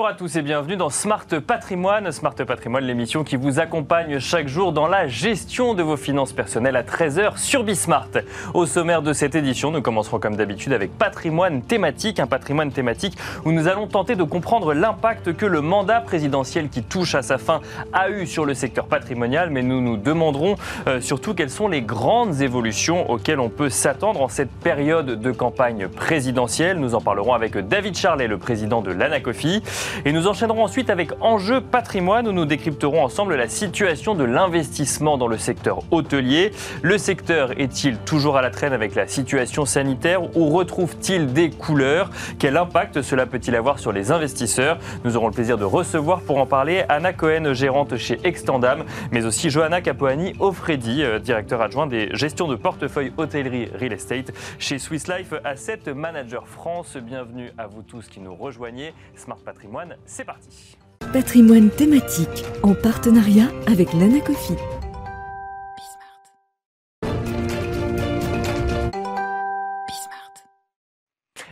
Bonjour à tous et bienvenue dans Smart Patrimoine. Smart Patrimoine, l'émission qui vous accompagne chaque jour dans la gestion de vos finances personnelles à 13h sur Bismart. Au sommaire de cette édition, nous commencerons comme d'habitude avec patrimoine thématique, un patrimoine thématique où nous allons tenter de comprendre l'impact que le mandat présidentiel qui touche à sa fin a eu sur le secteur patrimonial, mais nous nous demanderons euh, surtout quelles sont les grandes évolutions auxquelles on peut s'attendre en cette période de campagne présidentielle. Nous en parlerons avec David Charlet, le président de l'Anacofi. Et nous enchaînerons ensuite avec Enjeu patrimoine où nous décrypterons ensemble la situation de l'investissement dans le secteur hôtelier. Le secteur est-il toujours à la traîne avec la situation sanitaire ou retrouve-t-il des couleurs? Quel impact cela peut-il avoir sur les investisseurs? Nous aurons le plaisir de recevoir pour en parler Anna Cohen, gérante chez Extendam, mais aussi Johanna Capoani Ofredi, euh, directeur adjoint des gestions de portefeuille hôtellerie real estate chez Swiss Life Asset Manager France. Bienvenue à vous tous qui nous rejoignez. Smart Patrimoine, c'est parti. Patrimoine thématique en partenariat avec l'Anacofi.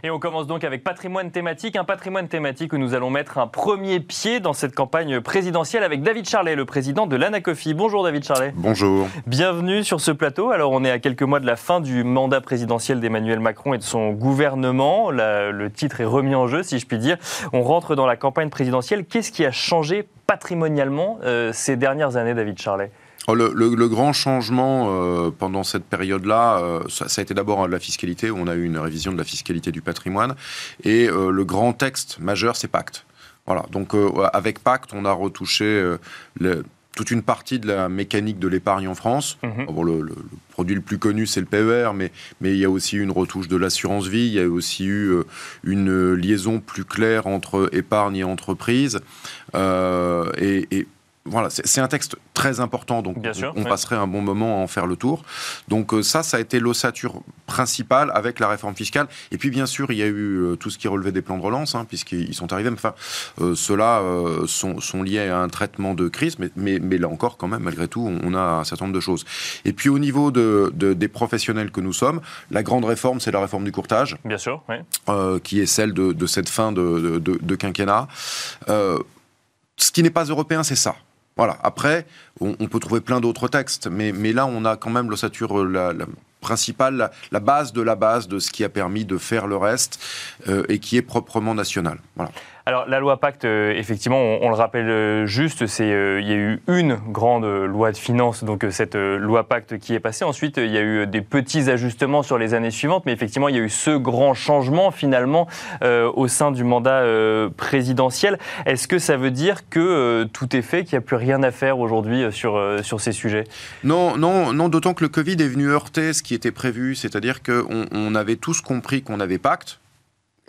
Et on commence donc avec patrimoine thématique, un patrimoine thématique où nous allons mettre un premier pied dans cette campagne présidentielle avec David Charlet, le président de l'Anacofi. Bonjour David Charlet. Bonjour. Bienvenue sur ce plateau. Alors on est à quelques mois de la fin du mandat présidentiel d'Emmanuel Macron et de son gouvernement. le titre est remis en jeu, si je puis dire. On rentre dans la campagne présidentielle. Qu'est-ce qui a changé patrimonialement euh, ces dernières années, David Charlet? Le, grand changement euh, pendant cette période-là, euh, ça, a été d'abord la fiscalité, où on a eu une révision de la fiscalité du patrimoine, et euh, le grand texte majeur, c'est Pacte. Voilà, donc avec Pacte, on a retouché toute une partie de la mécanique de l'épargne en France. Mhm. Bon, le, produit le plus connu, c'est le PER, mais, mais il y a aussi eu une retouche de l'assurance vie, il y a aussi eu une liaison plus claire entre épargne et entreprise. et, et voilà, c'est un texte très important, donc on, passerait un bon moment à en faire le tour. Donc euh, ça, ça a été l'ossature principale avec la réforme fiscale. Et puis bien sûr, il y a eu euh, tout ce qui relevait des plans de relance, hein, puisqu'ils sont arrivés. Enfin, euh, ceux-là sont, liés à un traitement de crise, mais, mais, là encore, quand même, malgré tout, on a un certain nombre de choses. Et puis au niveau de, des professionnels que nous sommes, la grande réforme, c'est la réforme du courtage. Bien sûr, oui. qui est celle de, cette fin de, de quinquennat. ce qui n'est pas européen, c'est ça. Voilà. Après, on, peut trouver plein d'autres textes, mais, là, on a quand même l'ossature la principale, la, base de la base de ce qui a permis de faire le reste euh, et qui est proprement national. Voilà. Alors la loi Pacte, euh, effectivement, on, le rappelle euh, juste, c'est euh, il y a eu une grande loi de finances, donc cette loi Pacte qui est passée. Ensuite, il y a eu des petits ajustements sur les années suivantes, mais effectivement, il y a eu ce grand changement finalement au sein du mandat présidentiel. Est-ce que ça veut dire que tout est fait, qu'il n'y a plus rien à faire aujourd'hui sur, sur ces sujets? Non, non. D'autant que le Covid est venu heurter ce qui était prévu, c'est-à-dire qu'on on avait tous compris qu'on avait Pacte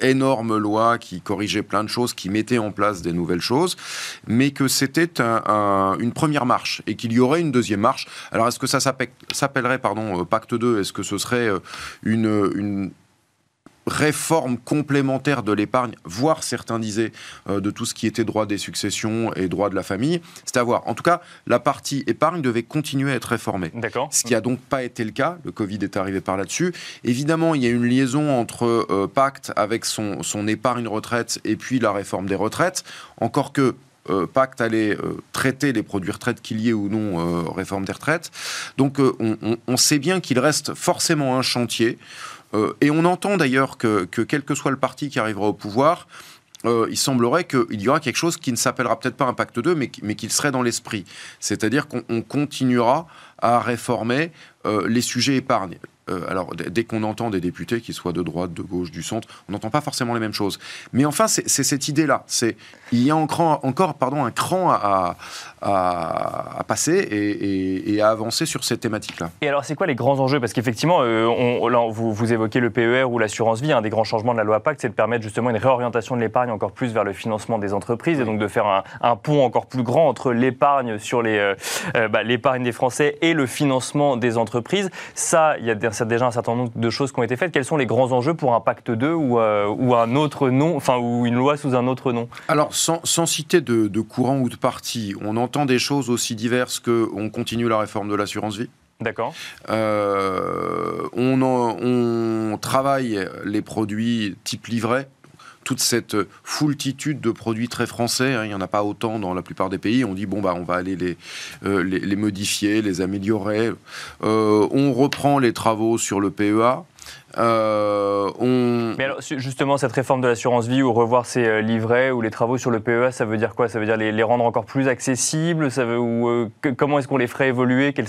énorme loi qui corrigeait plein de choses, qui mettait en place des nouvelles choses, mais que c'était une première marche et qu'il y aurait une deuxième marche. Alors est-ce que ça s'appellerait pardon euh, pacte 2 Est-ce que ce serait euh, une, une réforme complémentaire de l'épargne, voire certains disaient euh, de tout ce qui était droit des successions et droit de la famille. C'est à voir. En tout cas, la partie épargne devait continuer à être réformée. D'accord. Ce qui n'a donc pas été le cas. Le Covid est arrivé par là-dessus. Évidemment, il y a une liaison entre euh, Pacte avec son, son épargne retraite et puis la réforme des retraites. Encore que euh, Pacte allait traiter les produits retraite qu'il y ait ou non réforme des retraites. Donc on, on, sait bien qu'il reste forcément un chantier. Euh, et on entend d'ailleurs que, quel que soit le parti qui arrivera au pouvoir, euh, il semblerait qu'il y aura quelque chose qui ne s'appellera peut-être pas un pacte 2, mais, mais qu'il serait dans l'esprit. C'est-à-dire qu'on continuera à réformer euh, les sujets épargne. alors, dès qu'on entend des députés, qu'ils soient de droite, de gauche, du centre, on n'entend pas forcément les mêmes choses. Mais enfin, c'est cette idée-là. Il y a encore, encore pardon, un cran à, à, passer et, à avancer sur ces thématiques-là. Et alors, c'est quoi les grands enjeux? Parce qu'effectivement, euh, vous, vous, évoquez le PER ou l'assurance vie. Un des grands changements de la loi Pacte, c'est de permettre justement une réorientation de l'épargne encore plus vers le financement des entreprises et donc de faire un, pont encore plus grand entre l'épargne sur les euh, euh, bah, l'épargne des Français et le financement des entreprises. Ça, il y a déjà un certain nombre de choses qui ont été faites. Quels sont les grands enjeux pour un Pacte 2 ou, ou un autre nom, enfin ou une loi sous un autre nom? Alors, sans, citer de, de courant ou de parti, on en entend des choses aussi diverses qu'on continue la réforme de l'assurance vie. D'accord. Euh, on, on, travaille les produits type livret, toute cette foultitude de produits très français. hein, il n'y en a pas autant dans la plupart des pays. On dit, bon, bah, on va aller les, euh, les, les modifier, les améliorer. Euh, on reprend les travaux sur le PEA. On... Justement, cette réforme de l'assurance vie ou revoir ces euh, livrets ou les travaux sur le PEA, ça veut dire quoi? Ça veut dire les, les rendre encore plus accessibles? Ça veut, ou, euh, que- Comment est-ce qu'on les ferait évoluer? Quels-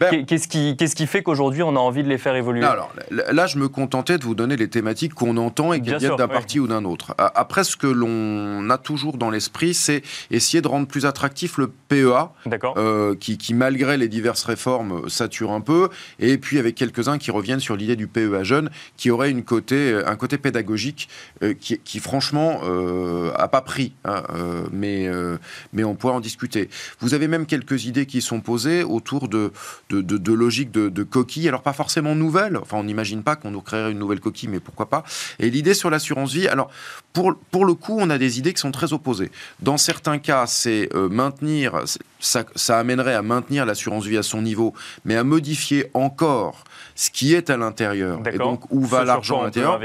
Ben- qu'est- Qu'est-ce qui, fait qu'aujourd'hui on a envie de les faire évoluer? Non, alors là, je me contentais de vous donner les thématiques qu'on entend et qui viennent d'un parti ou d'un autre. Après, ce que l'on a toujours dans l'esprit, c'est essayer de rendre plus attractif le PEA, euh, qui, qui, malgré les diverses réformes, euh, sature un peu, et puis avec quelques-uns qui reviennent sur l'idée du PEA jeune, qui aurait une côté, un côté pédagogique euh, qui, qui, franchement, euh, a pas pris, hein, euh, mais, euh, mais on pourrait en discuter. Vous avez même quelques idées qui sont posées autour de, de, de, de logiques de, de coquilles, alors pas forcément nouvelles, enfin on n'imagine pas qu'on nous créerait une nouvelle coquille, mais pourquoi pas. Et l'idée sur l'assurance vie, alors pour, pour le coup, on a des idées qui sont très opposées. Dans certains cas, c'est maintenir, ça, ça amènerait à maintenir l'assurance vie à son niveau, mais à modifier encore ce qui est à l'intérieur, et donc où va l'argent à l'intérieur.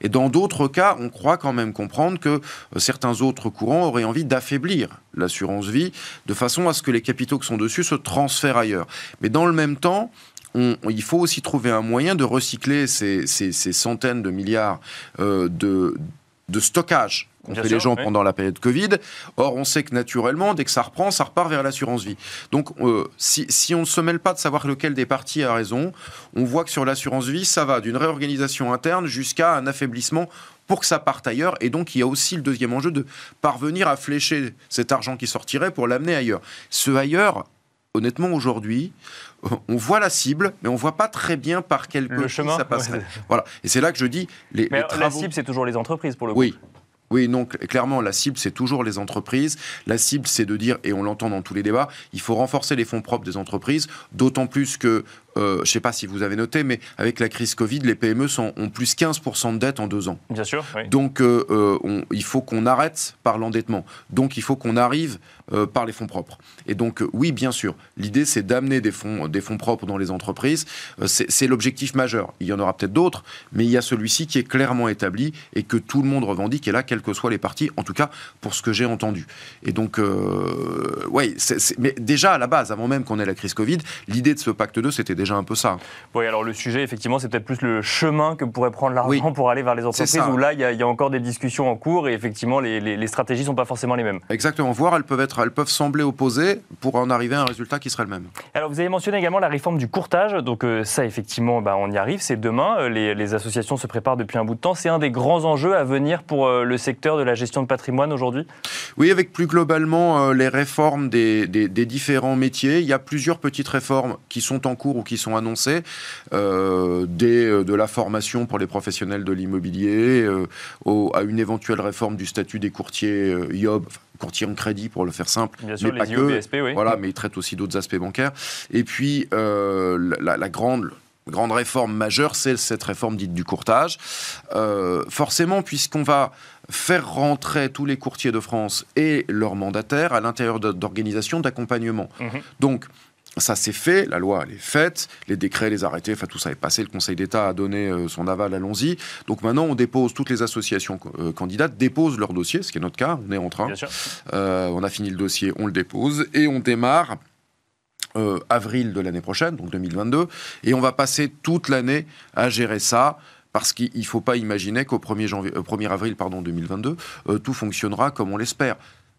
Et dans d'autres cas, on croit quand même comprendre que euh, certains autres courants auraient envie d'affaiblir l'assurance vie de façon à ce que les capitaux qui sont dessus se transfèrent ailleurs. Mais dans le même temps, il faut aussi trouver un moyen de recycler ces centaines de milliards euh, de, de stockage qu'ont fait sûr, les gens pendant la période Covid. Or, on sait que naturellement, dès que ça reprend, ça repart vers l'assurance vie. Donc, euh, si, si on ne se mêle pas de savoir lequel des partis a raison, on voit que sur l'assurance vie, ça va d'une réorganisation interne jusqu'à un affaiblissement pour que ça parte ailleurs. Et donc, il y a aussi le deuxième enjeu de parvenir à flécher cet argent qui sortirait pour l'amener ailleurs. Ce ailleurs, honnêtement, aujourd'hui, on voit la cible, mais on voit pas très bien par quel Le chemin ça passerait. ouais. Voilà. Et c'est là que je dis, les, Mais les la cible, c'est toujours les entreprises pour le coup. Oui. Oui, non, cl- clairement, la cible, c'est toujours les entreprises. La cible, c'est de dire, et on l'entend dans tous les débats, il faut renforcer les fonds propres des entreprises, d'autant plus que, euh, je ne sais pas si vous avez noté, mais avec la crise Covid, les PME sont, ont plus 15% de dette en deux ans. Bien sûr. oui. Donc, euh, euh, on- il faut qu'on arrête par l'endettement. Donc, il faut qu'on arrive euh, par les fonds propres. Et donc, oui, bien sûr, l'idée, c'est d'amener des fonds, des fonds propres dans les entreprises. C'est l'objectif majeur. Il y en aura peut-être d'autres, mais il y a celui-ci qui est clairement établi et que tout le monde revendique, et là, quels que soient les partis, en tout cas, pour ce que j'ai entendu. Et donc, oui, mais déjà, à la base, avant même qu'on ait la crise Covid, l'idée de ce pacte 2, c'était déjà un peu ça. Oui, alors le sujet, effectivement, c'est peut-être plus le chemin que pourrait prendre l'argent Oui. pour aller vers les entreprises, où là, il y, a- il y a encore des discussions en cours et effectivement, les, les- les stratégies ne sont pas forcément les mêmes. Exactement. Voire, elles peuvent, être, elles peuvent sembler opposées pour en arriver à un résultat qui serait le même. Alors, vous avez mentionné également la réforme du courtage. Donc, euh, ça, effectivement, bah, on y arrive. C'est demain. Euh, Les, les associations se préparent depuis un bout de temps. C'est un des grands enjeux à venir pour euh, le secteur de la gestion de patrimoine aujourd'hui? Oui, avec plus globalement euh, les réformes des, des- des différents métiers, il y a plusieurs petites réformes qui sont en cours ou qui sont annoncées, euh, des, euh, de la formation pour les professionnels de l'immobilier, euh, au- à une éventuelle réforme du statut des courtiers euh, IOB, enfin, courtiers en crédit pour le faire simple, Bien sûr, mais pas les que. Oui. Voilà, mais ils traitent aussi d'autres aspects bancaires. Et puis, la, la grande, grande réforme majeure, c'est cette réforme dite du courtage. Euh, forcément, puisqu'on va faire rentrer tous les courtiers de France et leurs mandataires à l'intérieur d'organisations d'accompagnement. Mhm. Donc, ça s'est fait, la loi elle est faite, les décrets, les arrêtés, enfin tout ça est passé, le Conseil d'État a donné euh, son aval, allons-y. Donc maintenant on dépose, toutes les associations euh, candidates déposent leur dossier, ce qui est notre cas, on est en train. Bien sûr. Euh, on a fini le dossier, on le dépose et on démarre euh, avril de l'année prochaine, donc 2022, et on va passer toute l'année à gérer ça. Parce qu'il ne faut pas imaginer qu'au 1er, janvier, euh, 1er avril pardon, 2022, euh, tout fonctionnera comme on l'espère.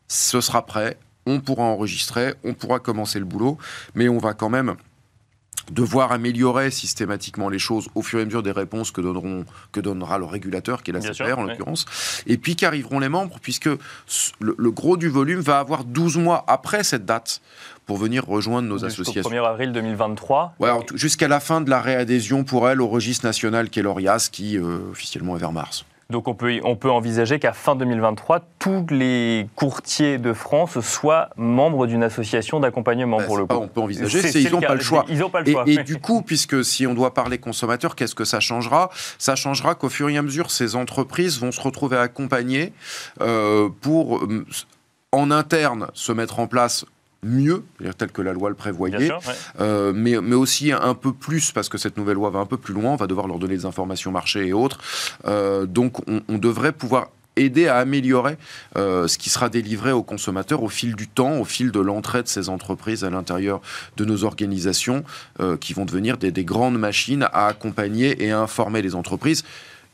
Ce sera prêt, on pourra enregistrer, on pourra commencer le boulot, mais on va quand même devoir améliorer systématiquement les choses au fur et à mesure des réponses que, donneront, que donnera le régulateur, qui est la Bien CPR sûr, en oui. l'occurrence, et puis qu'arriveront les membres, puisque le, le gros du volume va avoir 12 mois après cette date pour venir rejoindre nos Jusqu'au associations. 1er avril 2023. Ouais, en tout- jusqu'à la fin de la réadhésion pour elle au registre national qui est l'ORIAS, qui euh, officiellement est vers mars. Donc on peut, on peut envisager qu'à fin 2023, tous les courtiers de France soient membres d'une association d'accompagnement Bah, pour le pas coup. on peut envisager, C'est- ils n'ont pas le choix. Ils n'ont pas le Et, choix. et du coup, puisque si on doit parler consommateur, qu'est-ce que ça changera? Ça changera qu'au fur et à mesure, ces entreprises vont se retrouver accompagnées euh, pour, en interne, se mettre en place mieux, tel que la loi le prévoyait, sûr, ouais. euh, mais, mais aussi un peu plus, parce que cette nouvelle loi va un peu plus loin, on va devoir leur donner des informations marché et autres. Euh, donc on, on devrait pouvoir aider à améliorer ce qui sera délivré aux consommateurs au fil du temps, au fil de l'entrée de ces entreprises à l'intérieur de nos organisations, qui vont devenir des, des grandes machines à accompagner et à informer les entreprises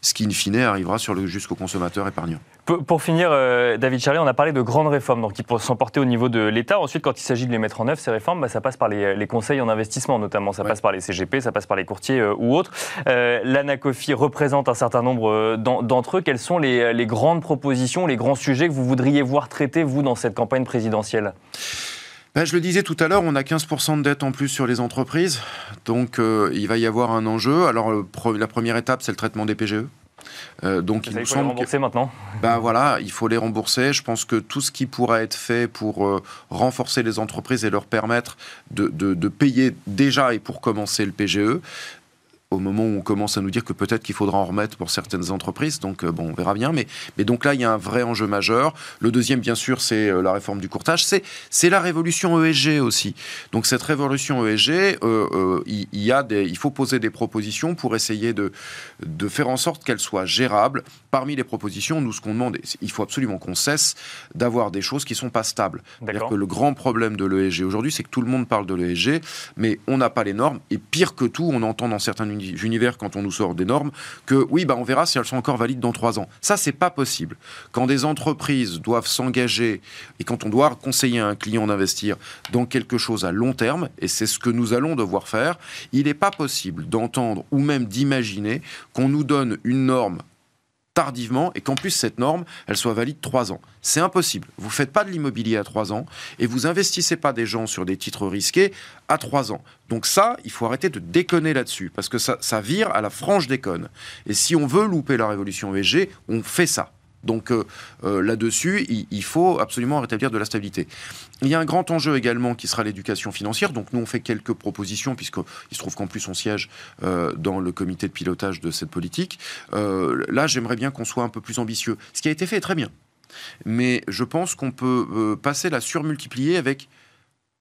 ce qui, in fine, arrivera jusqu'au consommateur épargnant. Pour, finir, euh, David Charlet, on a parlé de grandes réformes donc, qui sont portées au niveau de l'État. Ensuite, quand il s'agit de les mettre en œuvre, ces réformes, bah, ça passe par les, conseils en investissement, notamment. Ça passe par les CGP, ça passe par les courtiers euh, ou autres. Euh, L'ANACOFI représente un certain nombre d'entre eux. Quelles sont les, les, grandes propositions, les grands sujets que vous voudriez voir traités, vous, dans cette campagne présidentielle? Ben, je le disais tout à l'heure, on a 15% de dette en plus sur les entreprises, donc euh, il va y avoir un enjeu. Alors la première étape, c'est le traitement des PGE. Euh, donc il, il faut les rembourser maintenant. Ben voilà, il faut les rembourser. Je pense que tout ce qui pourra être fait pour euh, renforcer les entreprises et leur permettre de, de, payer déjà et pour commencer le PGE, au moment où on commence à nous dire que peut-être qu'il faudra en remettre pour certaines entreprises. Donc, euh, bon, on verra bien. Mais, mais donc là, il y a un vrai enjeu majeur. Le deuxième, bien sûr, c'est euh, la réforme du courtage. C'est, la révolution ESG aussi. Donc, cette révolution ESG, euh, il, y a des, il faut poser des propositions pour essayer de, de faire en sorte qu'elles soient gérables. Parmi les propositions, nous, ce qu'on demande, il faut absolument qu'on cesse d'avoir des choses qui ne sont pas stables. C'est-à-dire que le grand problème de l'ESG aujourd'hui, c'est que tout le monde parle de l'ESG, mais on n'a pas les normes. Et pire que tout, on entend dans certains univers quand on nous sort des normes que oui, bah, on verra si elles sont encore valides dans trois ans. Ça, c'est pas possible. Quand des entreprises doivent s'engager et quand on doit conseiller à un client d'investir dans quelque chose à long terme, et c'est ce que nous allons devoir faire, il n'est pas possible d'entendre ou même d'imaginer qu'on nous donne une norme tardivement et qu'en plus cette norme, elle soit valide trois ans. C'est impossible. Vous ne faites pas de l'immobilier à trois ans et vous investissez pas des gens sur des titres risqués à trois ans. Donc ça, il faut arrêter de déconner là-dessus parce que ça, ça vire à la franche déconne. Et si on veut louper la révolution ESG, on fait ça. Donc euh, euh, là-dessus, il, faut absolument rétablir de la stabilité. Il y a un grand enjeu également qui sera l'éducation financière. Donc nous, on fait quelques propositions, puisqu'il se trouve qu'en plus, on siège euh, dans le comité de pilotage de cette politique. là, j'aimerais bien qu'on soit un peu plus ambitieux. Ce qui a été fait est très bien. Mais je pense qu'on peut passer la surmultiplier avec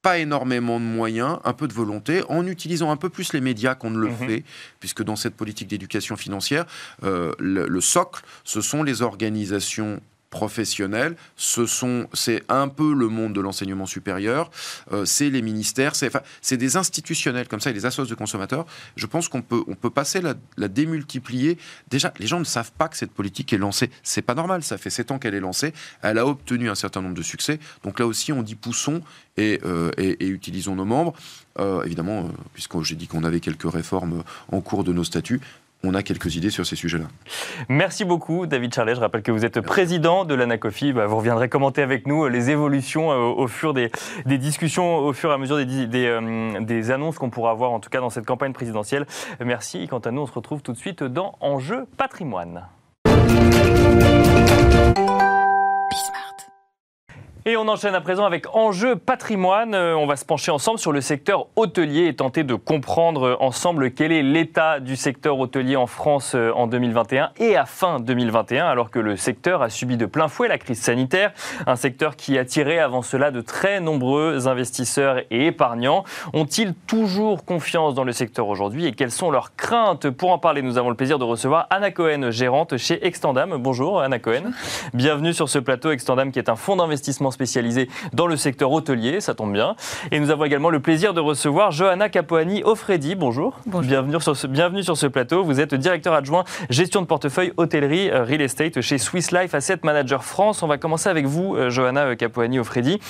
pas énormément de moyens, un peu de volonté, en utilisant un peu plus les médias qu'on ne le mhm. fait, puisque dans cette politique d'éducation financière, euh, le, socle, ce sont les organisations professionnels, ce sont, c'est un peu le monde de l'enseignement supérieur, euh, c'est les ministères, c'est, des institutionnels comme ça, et les associations de consommateurs. Je pense qu'on peut, on peut passer la, la, démultiplier. Déjà, les gens ne savent pas que cette politique est lancée. C'est pas normal. Ça fait sept ans qu'elle est lancée. Elle a obtenu un certain nombre de succès. Donc là aussi, on dit poussons et, euh, et, utilisons nos membres. Euh, évidemment, puisque j'ai dit qu'on avait quelques réformes en cours de nos statuts, on a quelques idées sur ces sujets-là. Merci beaucoup, David Charlet. Je rappelle que vous êtes président de l'ANACOFI. Bah, vous reviendrez commenter avec nous euh, les évolutions euh, au, fur des, discussions, au fur et à mesure des, euh, des annonces qu'on pourra avoir, en tout cas dans cette campagne présidentielle. Merci. Quant à nous, on se retrouve tout de suite dans Enjeu patrimoine. Et on enchaîne à présent avec Enjeu patrimoine. Euh, on va se pencher ensemble sur le secteur hôtelier et tenter de comprendre ensemble quel est l'état du secteur hôtelier en France euh, en 2021 et à fin 2021, alors que le secteur a subi de plein fouet la crise sanitaire. Un secteur qui attirait avant cela de très nombreux investisseurs et épargnants. Ont-ils toujours confiance dans le secteur aujourd'hui et quelles sont leurs craintes? Pour en parler, nous avons le plaisir de recevoir Anna Cohen, gérante chez Extendam. Bonjour Anna Cohen. Bienvenue sur ce plateau Extendam qui est un fonds d'investissement spécialisé dans le secteur hôtelier, ça tombe bien. Et nous avons également le plaisir de recevoir Johanna Capoani Ofredi. Bonjour. Bonjour. Bienvenue sur, ce, bienvenue sur ce plateau. Vous êtes directeur adjoint gestion de portefeuille hôtellerie euh, real estate chez Swiss Life Asset Manager France. On va commencer avec vous, euh, Johanna euh, Capoani Ofredi.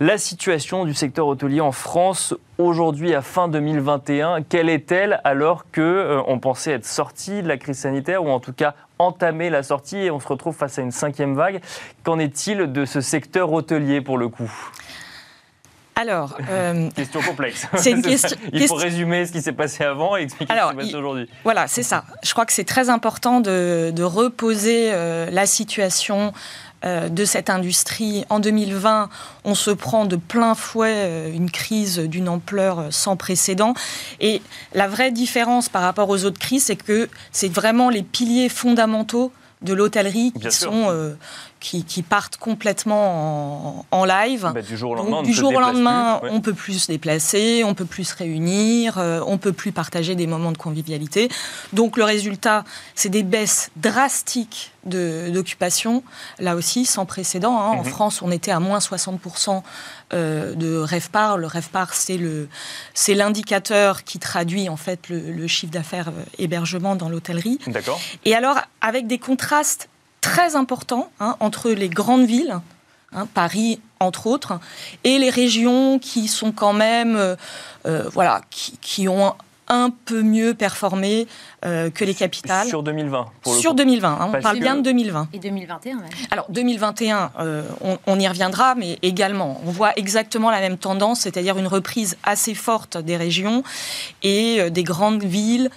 La situation du secteur hôtelier en France aujourd'hui à fin 2021, quelle est-elle alors que on pensait être sorti de la crise sanitaire ou en tout cas entamer la sortie et on se retrouve face à une cinquième vague? Qu'en est-il de ce secteur hôtelier pour le coup? Alors, euh, question complexe. C'est une question. Il faut résumer ce qui s'est passé avant et expliquer ce qui se passe aujourd'hui. Voilà, c'est ça. Je crois que c'est très important de, reposer euh, la situation euh, de cette industrie. En 2020, on se prend de plein fouet euh, une crise d'une ampleur euh, sans précédent. Et la vraie différence par rapport aux autres crises, c'est que c'est vraiment les piliers fondamentaux de l'hôtellerie qui sont, qui, qui partent complètement en, en live. Bah, du jour au Donc, lendemain, on du ne se jour au déplace lendemain, plus. Ouais. on peut plus se déplacer, on peut plus se réunir, euh, on peut plus partager des moments de convivialité. Donc le résultat, c'est des baisses drastiques d'occupation, là aussi sans précédent. hein. En Mhm. France, on était à moins 60% euh, de REVPAR. Le REVPAR, c'est l'indicateur qui traduit en fait le, le chiffre d'affaires euh, hébergement dans l'hôtellerie. D'accord. Et alors, avec des contrastes très importants hein, entre les grandes villes, hein, Paris entre autres, et les régions qui sont quand même, euh, euh, voilà, qui, qui ont un peu mieux performé euh, que les capitales. Sur 2020. Pour le Sur coup. 2020, hein, on Parce parle que- bien de 2020. Et 2021 même. Alors 2021, euh, on, on y reviendra, mais également, on voit exactement la même tendance, c'est-à-dire une reprise assez forte des régions et euh, des grandes villes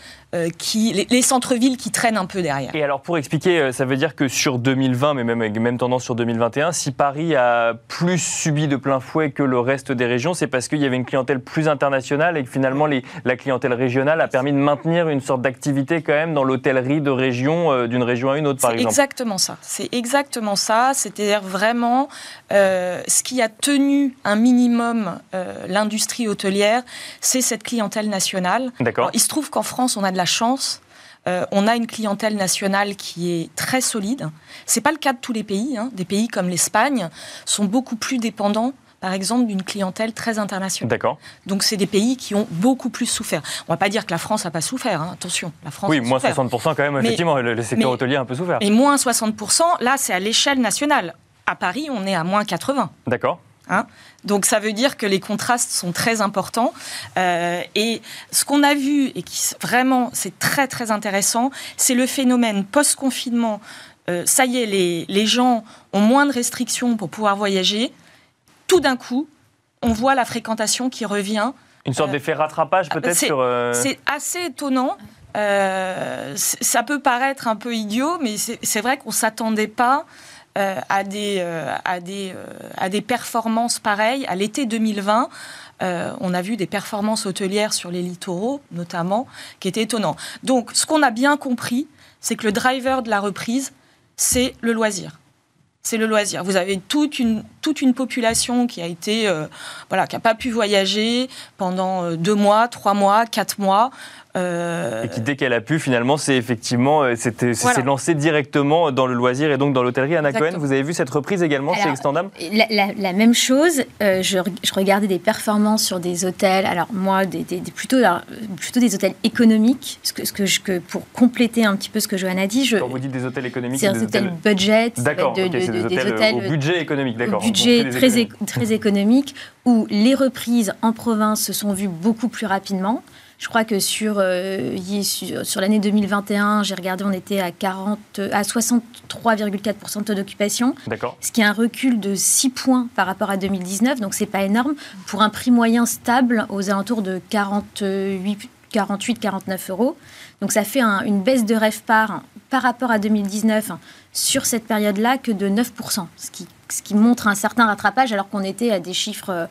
qui, les, les centres-villes qui traînent un peu derrière. Et alors pour expliquer, euh, ça veut dire que sur 2020, mais même avec même tendance sur 2021, si Paris a plus subi de plein fouet que le reste des régions, c'est parce qu'il y avait une clientèle plus internationale et que finalement les- la clientèle régionale a permis de maintenir une sorte d'activité quand même dans l'hôtellerie de région, euh, d'une région à une autre par C'est exemple. exactement ça. C'est exactement ça. C'est-à-dire vraiment euh, ce qui a tenu un minimum euh, l'industrie hôtelière, c'est cette clientèle nationale. D'accord. Il se trouve qu'en France, on a de la chance. Euh, on a une clientèle nationale qui est très solide. C'est pas le cas de tous les pays. hein. Des pays comme l'Espagne sont beaucoup plus dépendants, par exemple, d'une clientèle très internationale. D'accord. Donc, c'est des pays qui ont beaucoup plus souffert. On va pas dire que la France n'a pas souffert. hein. Attention, la France Oui, a moins souffert. 60% quand même, Mais- effectivement, le, le secteur mais- hôtelier a un peu souffert. Et moins 60%, là, c'est à l'échelle nationale. À Paris, on est à moins 80. D'accord. Hein. Donc ça veut dire que les contrastes sont très importants. Euh, et ce qu'on a vu, et qui vraiment c'est très très intéressant, c'est le phénomène post-confinement. Euh, ça y est, les, les gens ont moins de restrictions pour pouvoir voyager. Tout d'un coup, on voit la fréquentation qui revient. Une sorte Euh, d'effet rattrapage peut-être c'est- sur... euh, C'est assez étonnant. Ça peut paraître un peu idiot, mais c'est vrai qu'on ne s'attendait pas euh, à, des, euh, à, des, euh, à des performances pareilles. À l'été 2020, euh, on a vu des performances hôtelières sur les littoraux, notamment, qui étaient étonnants. Donc, ce qu'on a bien compris, c'est que le driver de la reprise, c'est le loisir. C'est le loisir. Vous avez toute une, toute une population qui a été, voilà, qui n'a pas pu voyager pendant deux mois, trois mois, quatre mois. Euh, Et qui, dès qu'elle a pu, finalement, c'est effectivement, euh, c'était- c'est Voilà. s'est lancé directement dans le loisir et donc dans l'hôtellerie. Anna Cohen, Exactement. vous avez vu cette reprise également chez Extendam? La, la- la même chose, euh, je, re- je regardais des performances sur des hôtels, alors moi, des, des- des- plutôt, alors, plutôt des hôtels économiques, ce que, ce que je, que pour compléter un petit peu ce que Johanna a dit, je, Quand vous dites des hôtels économiques, c'est des hôtels budget, D'accord, de- ok, de- c'est des de- hôtels, euh, au budget économique, d'accord. Budget très, très économique, où les reprises en province se sont vues beaucoup plus rapidement. Je crois que sur, euh, sur, sur l'année 2021, j'ai regardé, on était à, 40, à 63,4% de taux d'occupation, D'accord. ce qui est un recul de 6 points par rapport à 2019, donc c'est pas énorme. Pour un prix moyen stable aux alentours de 48, 48 49 euros. Donc ça fait un- une baisse de rêve par par rapport à 2019 sur cette période-là que de 9%, ce qui, ce qui montre un certain rattrapage alors qu'on était à des chiffres euh,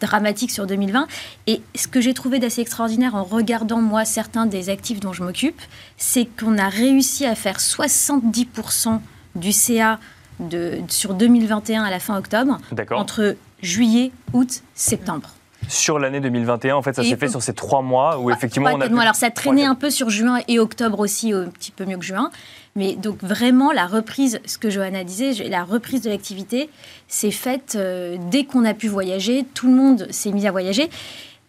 dramatiques sur 2020. Et ce que j'ai trouvé d'assez extraordinaire en regardant, moi, certains des actifs dont je m'occupe, c'est qu'on a réussi à faire 70% du CA de, sur 2021 à la fin octobre, entre juillet, août, septembre. Sur l'année 2021, en fait, ça s'est fait sur ces trois mois où effectivement on a. pu- Alors ça traînait un peu sur juin et octobre aussi, un petit peu mieux que juin. Mais donc vraiment, la reprise, ce que Johanna disait, la reprise de l'activité s'est faite euh, dès qu'on a pu voyager. Tout le monde s'est mis à voyager.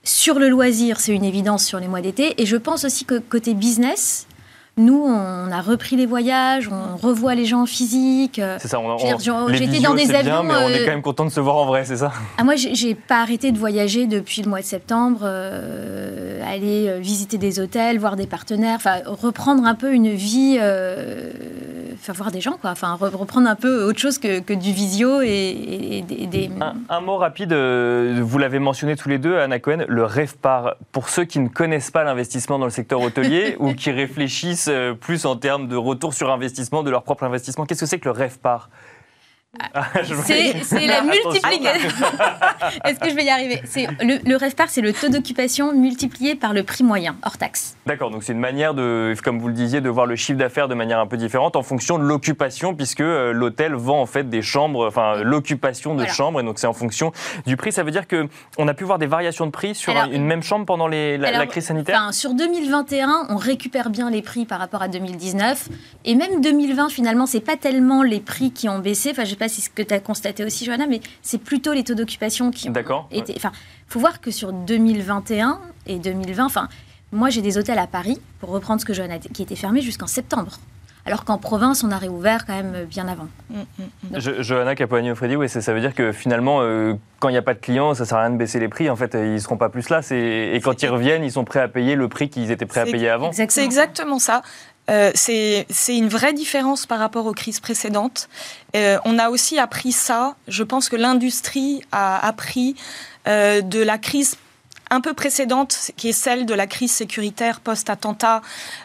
Sur le loisir, c'est une évidence sur les mois d'été. Et je pense aussi que côté business, nous, on a repris les voyages, on revoit les gens en physique. euh, C'est ça, on, on- j'étais dans des c'est bien, avions, mais on est euh, quand même content de se voir en vrai, c'est ça? Ah, moi, j'ai pas arrêté de voyager depuis le mois de septembre, euh, aller visiter des hôtels, voir des partenaires, enfin reprendre un peu une vie, euh, enfin voir des gens, quoi. Enfin re- reprendre un peu autre chose que, que du visio et, et- et des. Un, un mot rapide, vous l'avez mentionné tous les deux, Anna Cohen, le rêve par. Pour ceux qui ne connaissent pas l'investissement dans le secteur hôtelier ou qui réfléchissent euh, plus en termes de retour sur investissement, de leur propre investissement, qu'est-ce que c'est que le rêve par je C'est voyais- c'est la multiplication. Est-ce que je vais y arriver? C'est le, le REVPAR, c'est le taux d'occupation multiplié par le prix moyen hors taxe. D'accord, donc c'est une manière de, comme vous le disiez, de voir le chiffre d'affaires de manière un peu différente en fonction de l'occupation, puisque euh, l'hôtel vend en fait des chambres, enfin l'occupation de Voilà. chambres, et donc c'est en fonction du prix. Ça veut dire que on a pu voir des variations de prix sur Alors, une même chambre pendant les- la, crise sanitaire? Enfin, sur 2021, on récupère bien les prix par rapport à 2019. Et même 2020, finalement, c'est pas tellement les prix qui ont baissé. Enfin, pas si c'est ce que tu as constaté aussi, Johanna, mais c'est plutôt les taux d'occupation qui ont D'accord. été. Enfin, faut voir que sur 2021 et 2020, enfin, moi j'ai des hôtels à Paris, pour reprendre ce que Johanna a dit, qui étaient fermés jusqu'en septembre. Alors qu'en province, on a réouvert quand même bien avant. Mm, mm, mm. Je- Johanna Capoagno-Freddy, oui, ça, ça veut dire que finalement, euh, quand il n'y a pas de clients, ça sert à rien de baisser les prix. En fait, euh, ils ne seront pas plus là. Et quand ils reviennent, ils sont prêts à payer le prix qu'ils étaient prêts à payer avant. C'est exactement ça. Euh, c'est une vraie différence par rapport aux crises précédentes. Euh, on a aussi appris ça. Je pense que l'industrie a appris euh, de la crise un peu précédente, qui est celle de la crise sécuritaire post-attentat,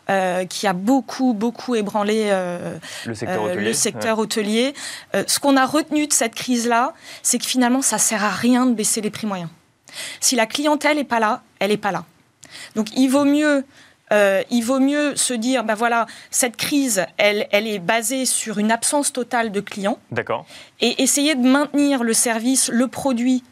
euh, qui a beaucoup, beaucoup ébranlé euh, Le secteur euh, hôtelier. le secteur hôtelier. Ce qu'on a retenu de cette crise-là, c'est que finalement, ça sert à rien de baisser les prix moyens. Si la clientèle n'est pas là, elle n'est pas là. Donc, il vaut mieux. Euh, il vaut mieux se dire, ben voilà, cette crise, elle, elle est basée sur une absence totale de clients. D'accord. et essayer de maintenir le service, le produit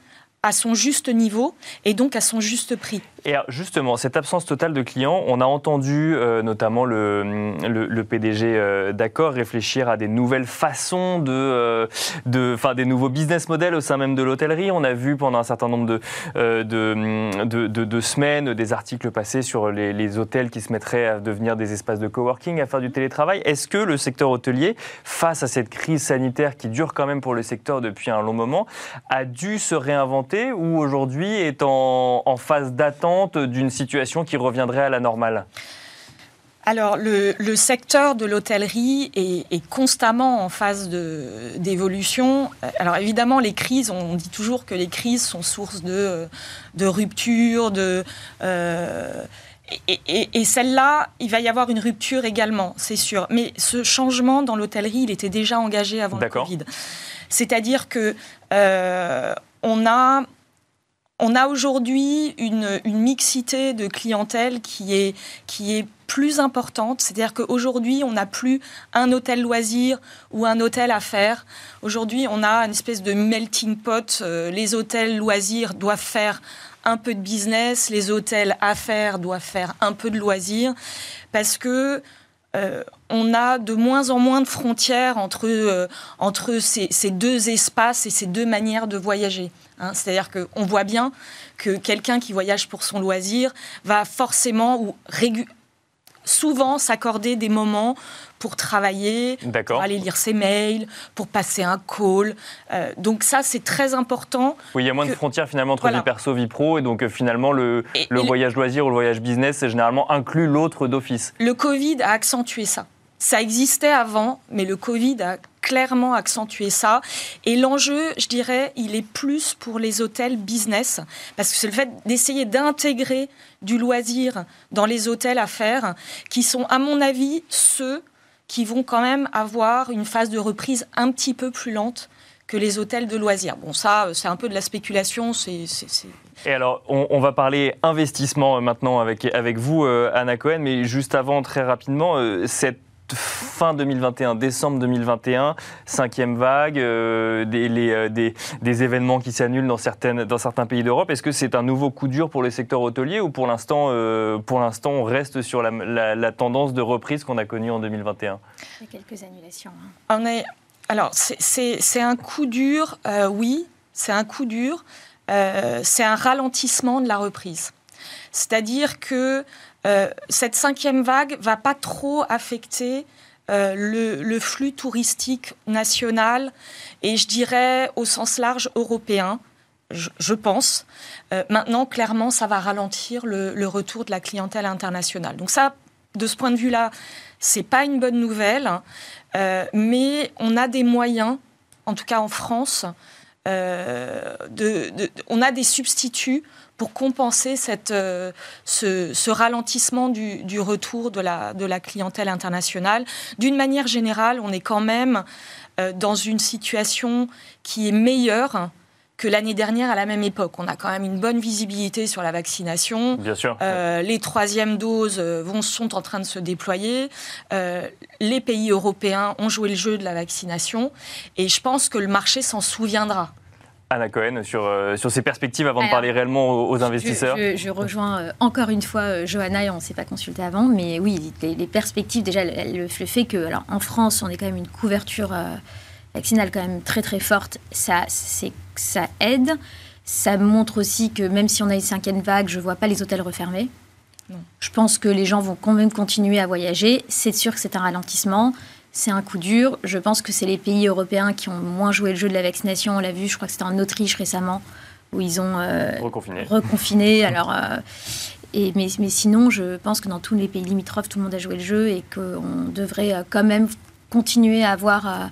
à son juste niveau et donc à son juste prix. Et justement, cette absence totale de clients, on a entendu euh, notamment le, PDG euh, d'Accor réfléchir à des nouvelles façons de, euh, des nouveaux business models au sein même de l'hôtellerie. On a vu pendant un certain nombre de, euh, semaines des articles passés sur les, hôtels qui se mettraient à devenir des espaces de coworking, à faire du télétravail. Est-ce que le secteur hôtelier, face à cette crise sanitaire qui dure quand même pour le secteur depuis un long moment, a dû se réinventer ou aujourd'hui est en phase d'attente d'une situation qui reviendrait à la normale? Alors, le, le secteur de l'hôtellerie est, est constamment en phase d'évolution. Alors, évidemment, les crises, on dit toujours que les crises sont source de, de rupture, de. euh, et, et- et celle-là, il va y avoir une rupture également, c'est sûr. Mais ce changement dans l'hôtellerie, il était déjà engagé avant le. Covid. C'est-à-dire que euh, on a on a aujourd'hui une, mixité de clientèle qui est, qui est plus importante. C'est-à-dire qu'aujourd'hui, on n'a plus un hôtel loisir ou un hôtel affaires. Aujourd'hui, on a une espèce de melting pot. Euh, les hôtels loisirs doivent faire un peu de business, les hôtels affaires doivent faire un peu de loisirs, parce que euh, on a de moins en moins de frontières entre, euh, entre ces, ces deux espaces et ces deux manières de voyager. hein. C'est-à-dire qu'on voit bien que quelqu'un qui voyage pour son loisir va forcément ou régu- souvent s'accorder des moments pour travailler, pour aller lire ses mails, pour passer un call. Euh, donc ça, c'est très important. Oui, il y a moins de frontières finalement entre Voilà. vie perso, vie pro, et donc euh, finalement le, Et- le et le- voyage loisir ou le voyage business, c'est généralement inclus l'autre d'office. Le Covid a accentué ça. Ça existait avant, mais le Covid a clairement accentué ça. Et l'enjeu, je dirais, il est plus pour les hôtels business, parce que c'est le fait d'essayer d'intégrer du loisir dans les hôtels à faire, qui sont, à mon avis, ceux qui vont quand même avoir une phase de reprise un petit peu plus lente que les hôtels de loisirs. Bon, ça, c'est un peu de la spéculation, c'est... Et alors, on, va parler investissement euh, maintenant avec, avec vous, euh, Anna Cohen, mais juste avant, très rapidement, euh, cette fin 2021, décembre 2021, cinquième vague, euh, des, les, euh, des, des événements qui s'annulent dans, certaines, dans certains pays d'Europe. Est-ce que c'est un nouveau coup dur pour le secteur hôtelier ou pour l'instant, euh, pour l'instant, on reste sur la, la- la tendance de reprise qu'on a connue en 2021 Il y a quelques annulations. hein. On est, alors, c'est- c'est c'est un coup dur, euh, oui, c'est un coup dur. Euh, c'est un ralentissement de la reprise. C'est-à-dire que euh, cette cinquième vague va pas trop affecter euh, le, flux touristique national et je dirais au sens large européen, je, pense. Euh, maintenant, clairement, ça va ralentir le, retour de la clientèle internationale. Donc ça, de ce point de vue-là, c'est pas une bonne nouvelle, euh, mais on a des moyens, en tout cas en France, on a des substituts pour compenser cette, ce, ralentissement du, retour de la, de la clientèle internationale. D'une manière générale, on est quand même dans une situation qui est meilleure que l'année dernière à la même époque. On a quand même une bonne visibilité sur la vaccination. Bien sûr. Euh, les troisièmes doses euh, vont, sont en train de se déployer. Euh, les pays européens ont joué le jeu de la vaccination. Et je pense que le marché s'en souviendra. Anna Cohen, sur, sur ces perspectives avant de parler réellement aux, investisseurs je, rejoins encore une fois Johanna, et on ne s'est pas consulté avant, mais oui, les, perspectives, déjà, le, fait que, alors, en France, on est quand même une couverture vaccinale quand même très très forte, ça, ça aide. Ça montre aussi que même si on a une cinquième vague, je ne vois pas les hôtels refermés. Je pense que les gens vont quand même continuer à voyager. C'est sûr que c'est un ralentissement, c'est un coup dur. Je pense que c'est les pays européens qui ont moins joué le jeu de la vaccination. On l'a vu, je crois que c'était en Autriche récemment, où ils ont euh, reconfiné. Alors, euh, et, mais, mais, sinon, je pense que dans tous les pays limitrophes, tout le monde a joué le jeu et qu'on devrait euh, quand même continuer à avoir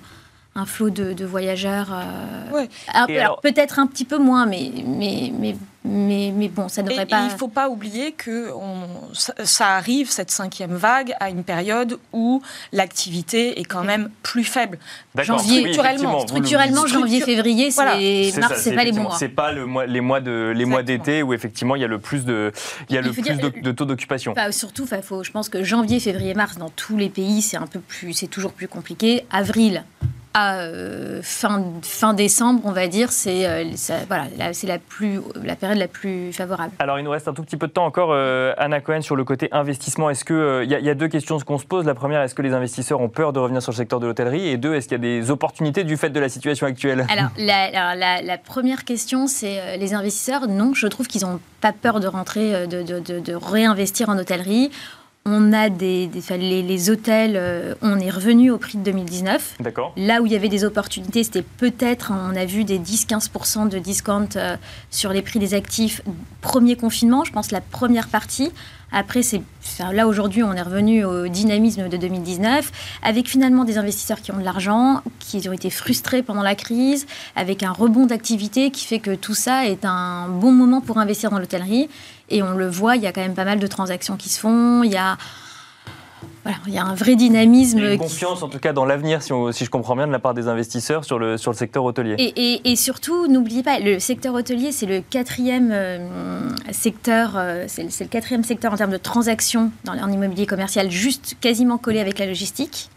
un flot de, voyageurs. Euh, alors, peut-être un petit peu moins, mais, mais, mais, mais, mais bon, ça ne devrait pas. il ne faut pas oublier que on, ça, arrive, cette cinquième vague, à une période où l'activité est quand même plus faible. Janvier, structurellement, structurellement janvier-février, c'est mars, c'est pas les bons mois. C'est pas le mois, les mois de les mois d'été où effectivement il y a le plus de il y a le plus de, taux d'occupation. surtout, faut, je pense que janvier, février, mars dans tous les pays c'est un peu plus, c'est toujours plus compliqué. Avril, à euh, fin, fin décembre, on va dire, c'est euh, voilà, c'est la, plus, la période la plus favorable. Alors, il nous reste un tout petit peu de temps encore, euh, Anna Cohen, sur le côté investissement. Est-ce que il y, a deux questions qu'on se pose. La première, est-ce que les investisseurs ont peur de revenir sur le secteur de l'hôtellerie? Et deux, est-ce qu'il y a des opportunités du fait de la situation actuelle? Alors, la, la, première question, c'est les investisseurs. Non, je trouve qu'ils n'ont pas peur de rentrer, de, de, de, de réinvestir en hôtellerie. On a des, les, hôtels, euh, on est revenu au prix de 2019. D'accord. Là où il y avait des opportunités, c'était peut-être, on a vu des 10-15% de discount euh, sur les prix des actifs. Premier confinement, je pense la première partie. Après, c'est là aujourd'hui, on est revenu au dynamisme de 2019, avec finalement des investisseurs qui ont de l'argent, qui ont été frustrés pendant la crise, avec un rebond d'activité qui fait que tout ça est un bon moment pour investir dans l'hôtellerie. Et on le voit, il y a quand même pas mal de transactions qui se font. Voilà, il y a un vrai dynamisme. une confiance, en tout cas, dans l'avenir, si, si, je comprends bien, de la part des investisseurs sur le, sur le secteur hôtelier. Et, et, surtout, n'oubliez pas, le secteur hôtelier, c'est le quatrième euh, secteur, euh, c'est le quatrième secteur en termes de transactions dans en immobilier commercial, juste quasiment collé avec la logistique.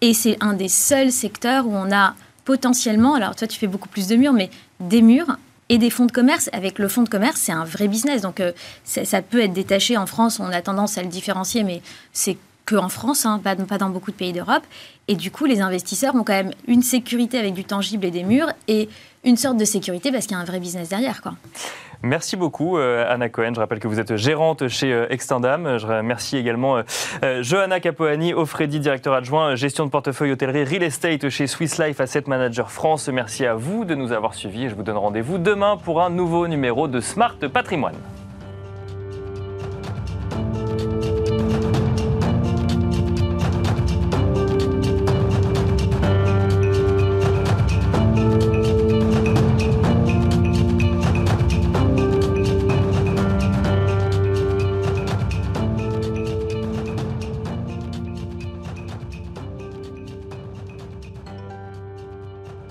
Et c'est un des seuls secteurs où on a potentiellement, alors toi tu fais beaucoup plus de murs, mais des murs et des fonds de commerce. Avec le fonds de commerce, c'est un vrai business. Donc, euh, ça peut être détaché en France. On a tendance à le différencier, mais c'est en France, hein, pas, dans beaucoup de pays d'Europe. Et du coup, les investisseurs ont quand même une sécurité avec du tangible et des murs et une sorte de sécurité parce qu'il y a un vrai business derrière. Merci beaucoup, euh, Anna Cohen. Je rappelle que vous êtes gérante chez euh, Extendam. Je remercie également euh, Johanna Capoani, Offredi, directeur adjoint gestion de portefeuille hôtellerie real estate chez Swiss Life Asset Manager France. Merci à vous de nous avoir suivis je vous donne rendez-vous demain pour un nouveau numéro de Smart Patrimoine.